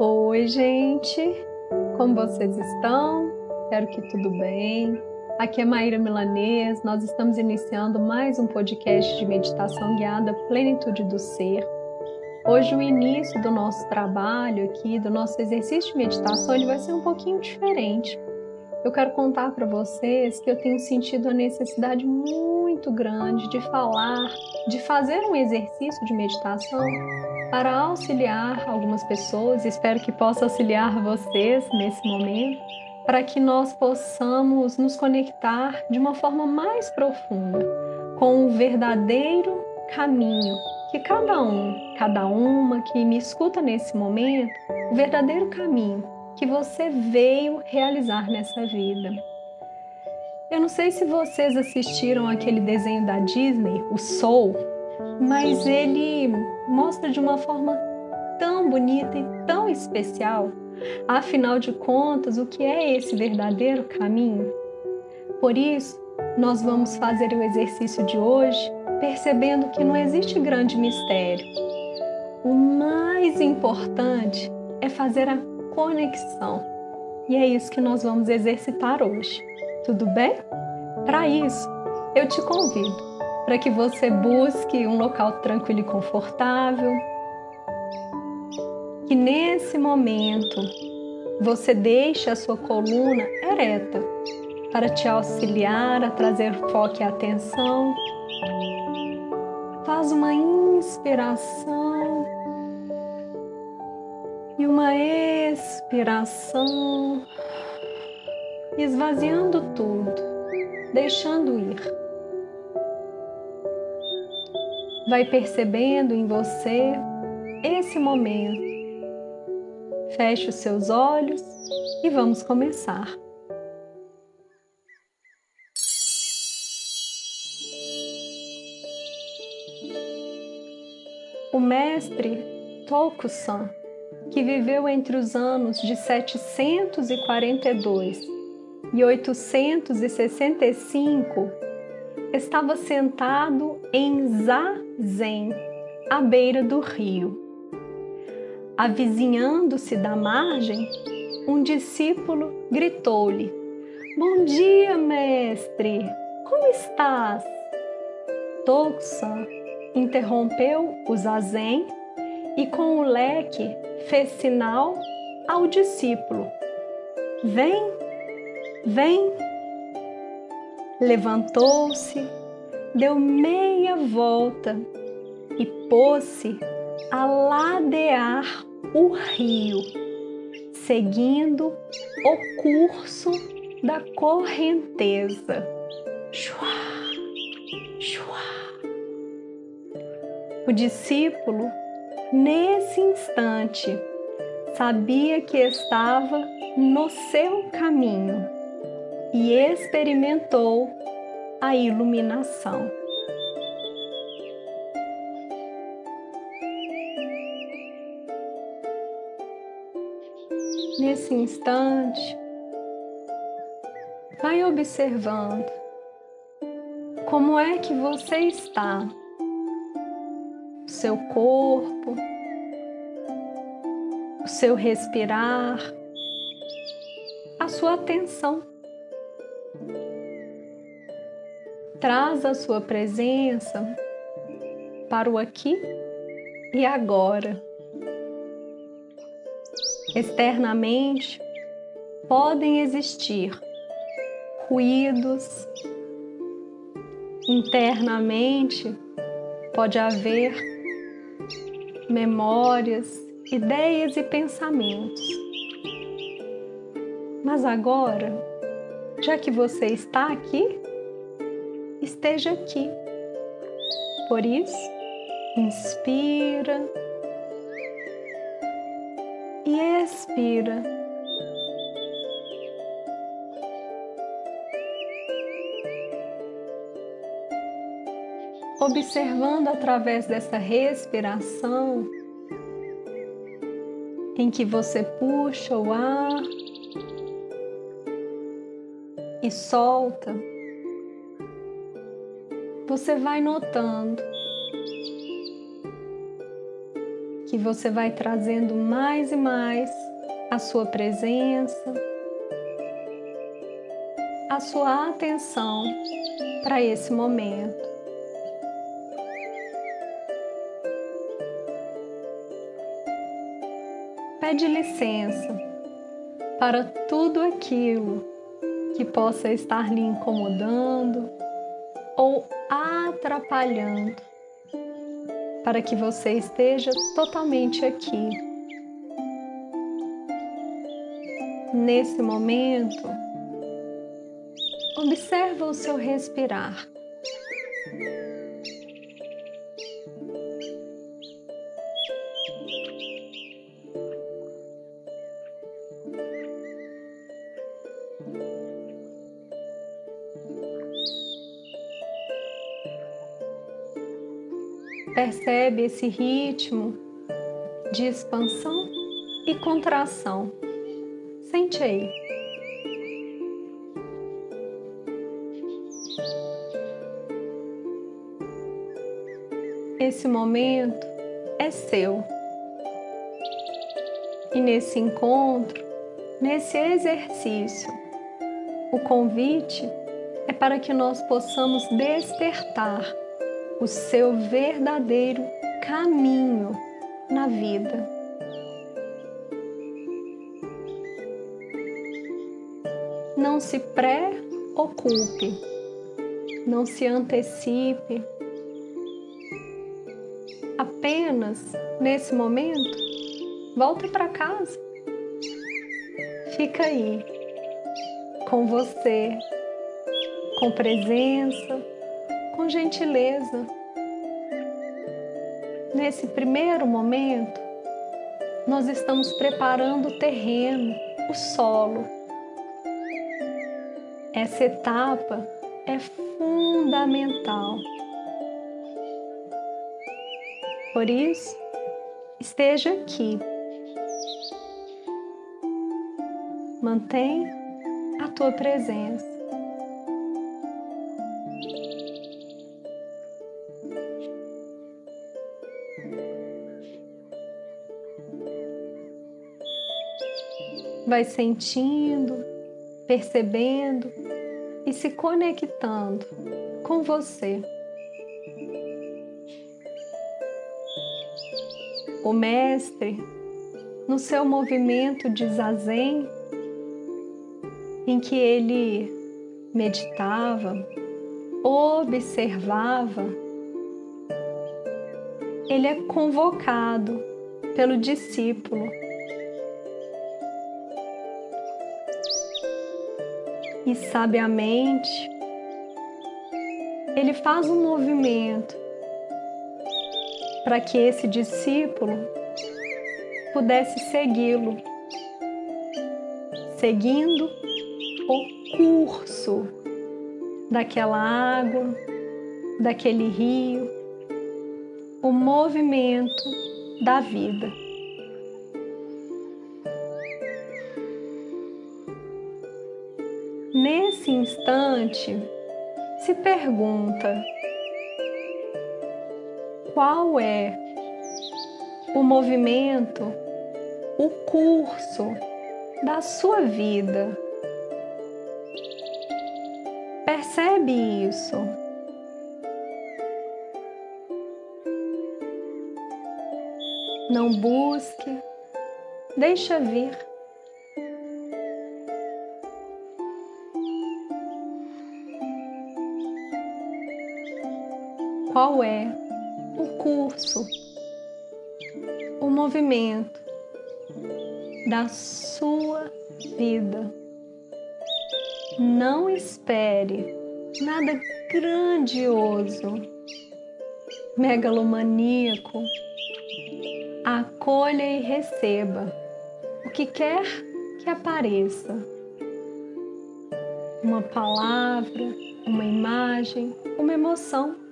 Oi, gente! Como vocês estão? Espero que tudo bem. Aqui é Maíra Milanês, nós estamos iniciando mais um podcast de meditação guiada Plenitude do Ser. Hoje o início do nosso trabalho aqui, do nosso exercício de meditação, ele vai ser um pouquinho diferente. Eu quero contar para vocês que eu tenho sentido a necessidade muito grande de falar, de fazer um exercício de meditação para auxiliar algumas pessoas, espero que possa auxiliar vocês nesse momento, para que nós possamos nos conectar de uma forma mais profunda com o verdadeiro caminho que cada um, cada uma que me escuta nesse momento, o verdadeiro caminho que você veio realizar nessa vida. Eu não sei se vocês assistiram aquele desenho da Disney, o Soul, mas ele mostra de uma forma tão bonita e tão especial. Afinal de contas, o que é esse verdadeiro caminho? Por isso, nós vamos fazer o exercício de hoje percebendo que não existe grande mistério. O mais importante é fazer a conexão. E é isso que nós vamos exercitar hoje. Tudo bem? Para isso, eu te convido para que você busque um local tranquilo e confortável. Que nesse momento você deixe a sua coluna ereta para te auxiliar a trazer foco e atenção. Faz uma inspiração e uma expiração, esvaziando tudo, deixando ir vai percebendo em você esse momento. Feche os seus olhos e vamos começar. O mestre Tokusan, que viveu entre os anos de 742 e 865, estava sentado em Zazen, à beira do rio. Avizinhando-se da margem, um discípulo gritou-lhe: Bom dia, mestre! Como estás? Toxan interrompeu o zazen e com o leque fez sinal ao discípulo: Vem, vem levantou-se, deu meia volta e pôs-se a ladear o rio, seguindo o curso da correnteza. Chua, chua. O discípulo, nesse instante, sabia que estava no seu caminho e experimentou a iluminação. Nesse instante, vai observando como é que você está, o seu corpo, o seu respirar, a sua atenção. Traz a sua presença para o aqui e agora. Externamente podem existir ruídos, internamente pode haver memórias, ideias e pensamentos. Mas agora, já que você está aqui, esteja aqui. Por isso, inspira e expira. Observando através dessa respiração, em que você puxa o ar e solta você vai notando que você vai trazendo mais e mais a sua presença, a sua atenção para esse momento. Pede licença para tudo aquilo que possa estar lhe incomodando ou atrapalhando, para que você esteja totalmente aqui. Nesse momento, observa o seu respirar. Percebe esse ritmo de expansão e contração. Sente aí. Esse momento é seu. E nesse encontro, nesse exercício, o convite é para que nós possamos despertar o seu verdadeiro caminho na vida. Não se preocupe, não se antecipe. Apenas nesse momento, volte para casa. Fica aí, com você, com presença, com gentileza. Nesse primeiro momento, nós estamos preparando o terreno, o solo. Essa etapa é fundamental. Por isso, esteja aqui. Mantém a tua presença. Vai sentindo, percebendo e se conectando com você. O Mestre, no seu movimento de zazen, em que ele meditava, observava, ele é convocado pelo discípulo e sabiamente, ele faz um movimento para que esse discípulo pudesse segui-lo, seguindo o curso daquela água, daquele rio, o movimento da vida. Nesse instante, se pergunta: qual é o movimento, o curso da sua vida? Percebe isso? Não busque, deixa vir. Qual é o curso, o movimento da sua vida. Não espere nada grandioso, megalomaníaco. Acolha e receba o que quer que apareça. Uma palavra, uma imagem, uma emoção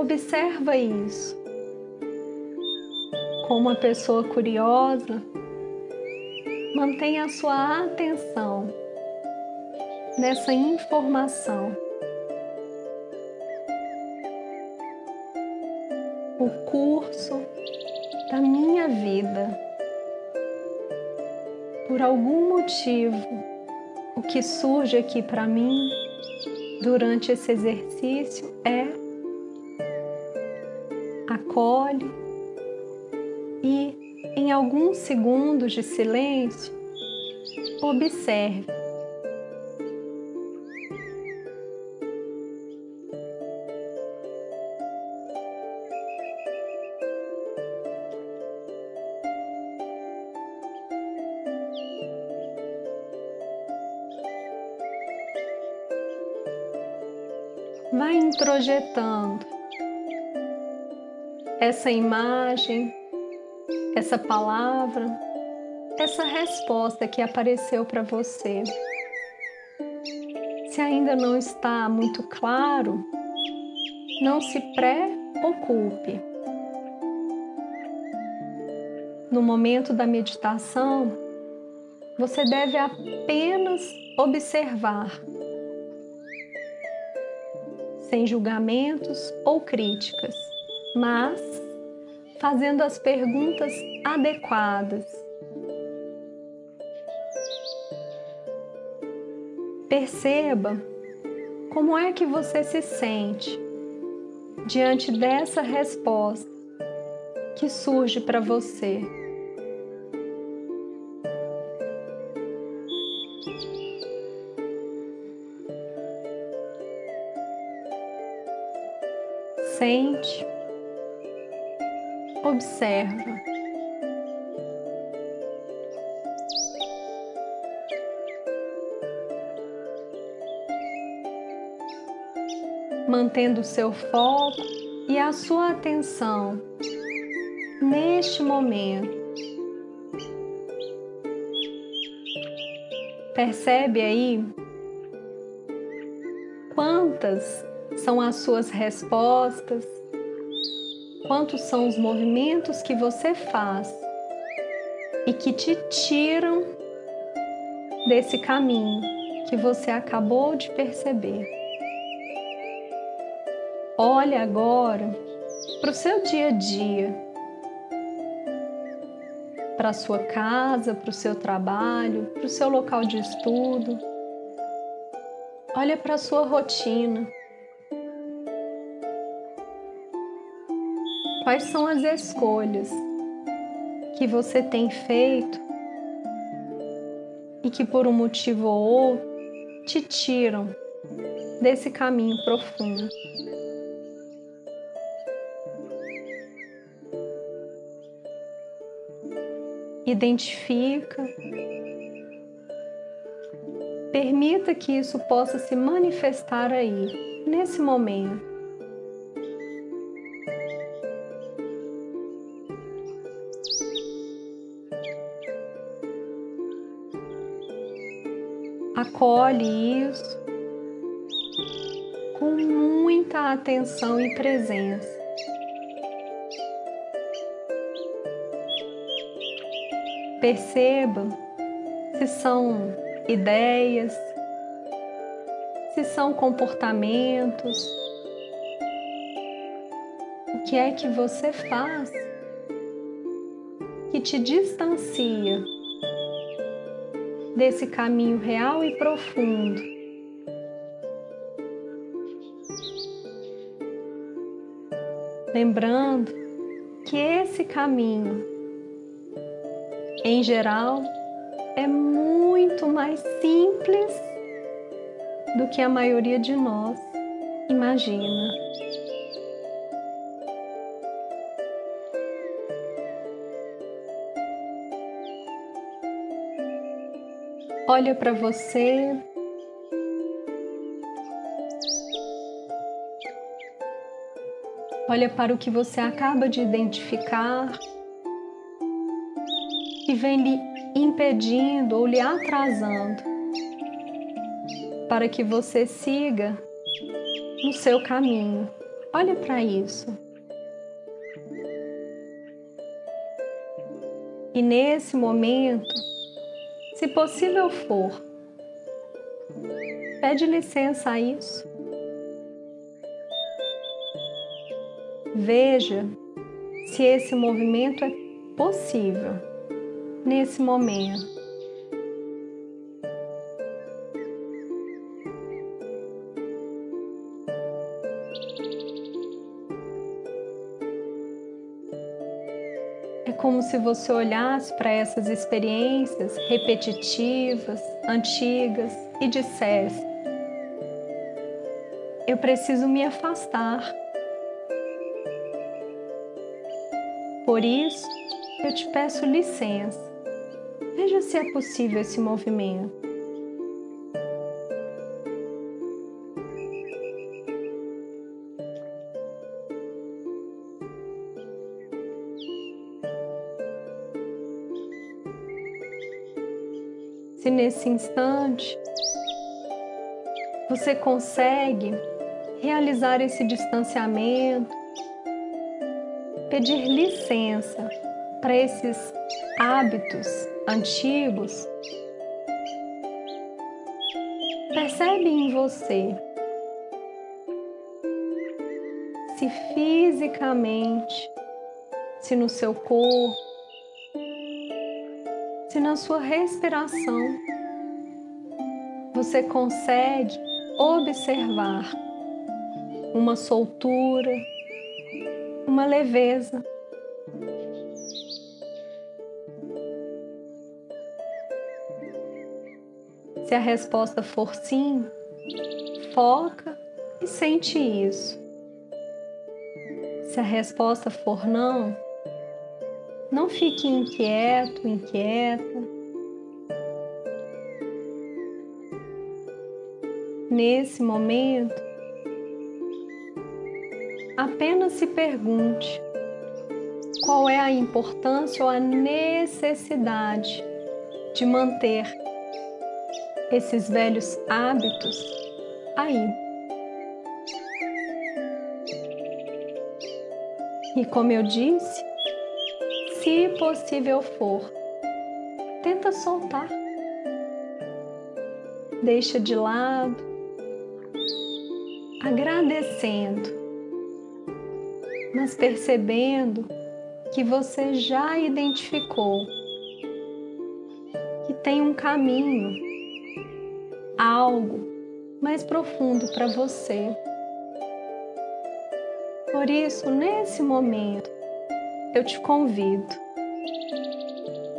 Observa isso. Como uma pessoa curiosa, mantenha a sua atenção nessa informação. O curso da minha vida. Por algum motivo, o que surge aqui para mim durante esse exercício é acolhe e, em alguns segundos de silêncio, observe. Vai introjetando essa imagem, essa palavra, essa resposta que apareceu para você. Se ainda não está muito claro, não se preocupe. No momento da meditação, você deve apenas observar sem julgamentos ou críticas, mas fazendo as perguntas adequadas. Perceba como é que você se sente diante dessa resposta que surge para você. sente, observa. Mantendo o seu foco e a sua atenção neste momento. Percebe aí quantas são as suas respostas, quantos são os movimentos que você faz e que te tiram desse caminho que você acabou de perceber. Olhe agora para o seu dia a dia, para a sua casa, para o seu trabalho, para o seu local de estudo. Olha para a sua rotina. Quais são as escolhas que você tem feito e que por um motivo ou outro te tiram desse caminho profundo? Identifica, permita que isso possa se manifestar aí, nesse momento. Acolhe isso com muita atenção e presença. Perceba se são ideias, se são comportamentos, o que é que você faz que te distancia desse caminho real e profundo. Lembrando que esse caminho, em geral, é muito mais simples do que a maioria de nós imagina. Olha para você. Olha para o que você acaba de identificar que vem lhe impedindo ou lhe atrasando para que você siga no seu caminho. Olha para isso. E nesse momento, se possível for. Pede licença a isso. Veja se esse movimento é possível nesse momento. Se você olhasse para essas experiências repetitivas, antigas e dissesse: Eu preciso me afastar. Por isso, eu te peço licença. Veja se é possível esse movimento. Se nesse instante você consegue realizar esse distanciamento, pedir licença para esses hábitos antigos, percebe em você se fisicamente, se no seu corpo, na sua respiração você consegue observar uma soltura, uma leveza. Se a resposta for sim, foca e sente isso. Se a resposta for não, não fique inquieto, inquieta. Nesse momento, apenas se pergunte qual é a importância ou a necessidade de manter esses velhos hábitos aí. E como eu disse, se possível for, tenta soltar. Deixa de lado, agradecendo, mas percebendo que você já identificou que tem um caminho, algo mais profundo para você. Por isso, nesse momento, eu te convido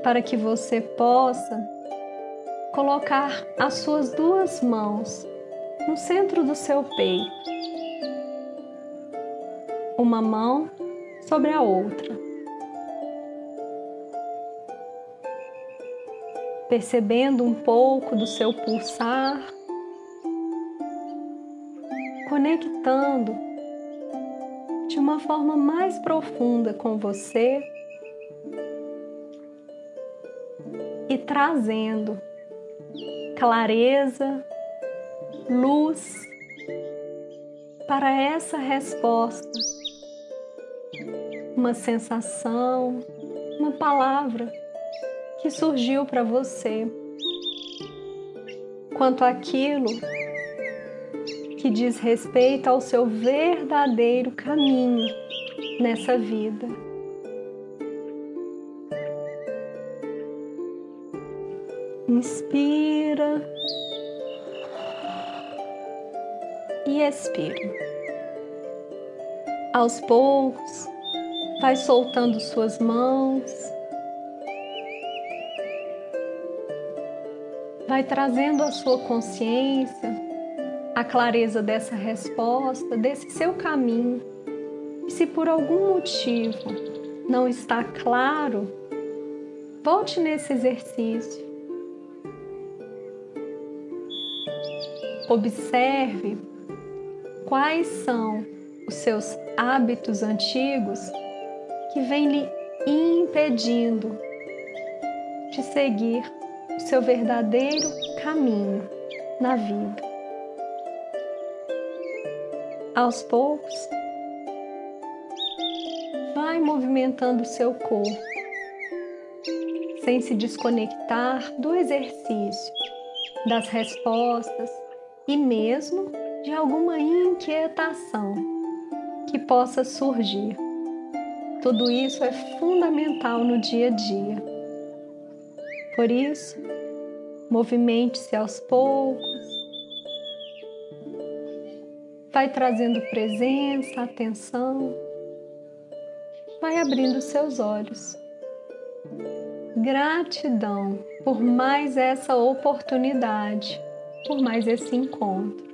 para que você possa colocar as suas duas mãos no centro do seu peito, uma mão sobre a outra. Percebendo um pouco do seu pulsar, conectando de uma forma mais profunda com você e trazendo clareza, luz para essa resposta. Uma sensação, uma palavra que surgiu para você. Quanto aquilo que diz respeito ao seu verdadeiro caminho nessa vida. Inspira e expira. Aos poucos, vai soltando suas mãos, vai trazendo a sua consciência a clareza dessa resposta, desse seu caminho. E se por algum motivo não está claro, volte nesse exercício. Observe quais são os seus hábitos antigos que vêm lhe impedindo de seguir o seu verdadeiro caminho na vida aos poucos, vai movimentando o seu corpo, sem se desconectar do exercício, das respostas e mesmo de alguma inquietação que possa surgir. Tudo isso é fundamental no dia a dia. Por isso, movimente-se aos poucos, vai trazendo presença, atenção, vai abrindo seus olhos. Gratidão por mais essa oportunidade, por mais esse encontro.